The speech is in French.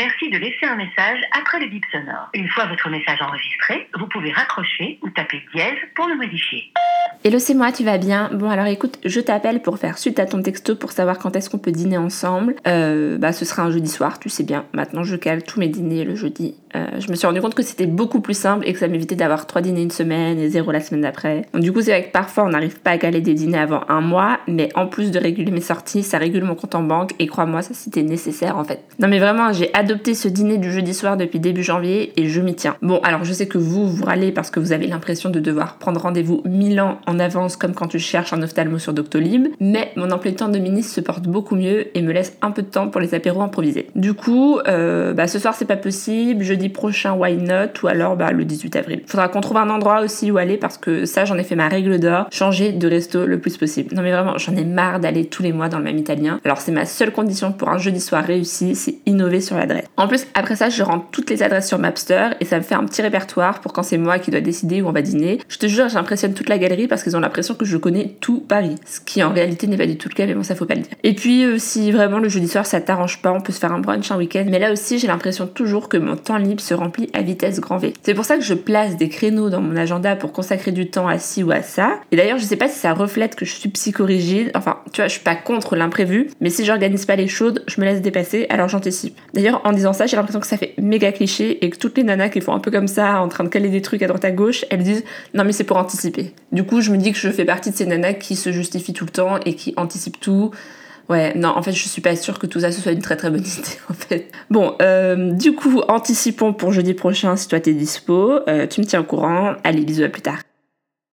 suffit de laisser un message après le bip sonore. Une fois votre message enregistré, vous pouvez raccrocher ou taper dièse pour le modifier. Hello, c'est moi, tu vas bien? Bon, alors écoute, je t'appelle pour faire suite à ton texto pour savoir quand est-ce qu'on peut dîner ensemble. Euh, bah, ce sera un jeudi soir, tu sais bien. Maintenant, je cale tous mes dîners le jeudi. Euh, je me suis rendu compte que c'était beaucoup plus simple et que ça m'évitait d'avoir trois dîners une semaine et zéro la semaine d'après. Du coup, c'est vrai que parfois, on n'arrive pas à caler des dîners avant un mois, mais en plus de réguler mes sorties, ça régule mon compte en banque et crois-moi, ça c'était nécessaire en fait. Non, mais vraiment, j'ai adopté ce dîner du jeudi soir depuis début janvier et je m'y tiens. Bon, alors je sais que vous, vous râlez parce que vous avez l'impression de devoir prendre rendez-vous mille ans en avance comme quand tu cherches un ophtalmo sur Doctolib, mais mon emploi de temps de ministre se porte beaucoup mieux et me laisse un peu de temps pour les apéros improvisés. Du coup, euh, bah, ce soir c'est pas possible, jeudi prochain why not, ou alors bah, le 18 avril. Faudra qu'on trouve un endroit aussi où aller parce que ça j'en ai fait ma règle d'or, changer de resto le plus possible. Non mais vraiment, j'en ai marre d'aller tous les mois dans le même italien. Alors c'est ma seule condition pour un jeudi soir réussi, c'est innover sur l'adresse. En plus, après ça, je rentre toutes les adresses sur Mapster et ça me fait un petit répertoire pour quand c'est moi qui dois décider où on va dîner. Je te jure, j'impressionne toute la galerie parce qu'ils ont l'impression que je connais tout Paris. Ce qui en réalité n'est pas du tout le cas, mais bon, ça faut pas le dire. Et puis, euh, si vraiment le jeudi soir ça t'arrange pas, on peut se faire un brunch un week-end. Mais là aussi, j'ai l'impression toujours que mon temps libre se remplit à vitesse grand V. C'est pour ça que je place des créneaux dans mon agenda pour consacrer du temps à ci ou à ça. Et d'ailleurs, je sais pas si ça reflète que je suis psychorigide. Enfin, tu vois, je suis pas contre l'imprévu, mais si j'organise pas les choses, je me laisse dépasser, alors j'anticipe. D'ailleurs, en disant ça, j'ai l'impression que ça fait méga cliché et que toutes les nanas qui font un peu comme ça, en train de caler des trucs à droite à gauche, elles disent non mais c'est pour anticiper. Du coup, je me dis que je fais partie de ces nanas qui se justifient tout le temps et qui anticipent tout. Ouais, non, en fait, je suis pas sûre que tout ça ce soit une très très bonne idée, en fait. Bon, euh, du coup, anticipons pour jeudi prochain si toi t'es dispo. Euh, tu me tiens au courant. Allez, bisous, à plus tard.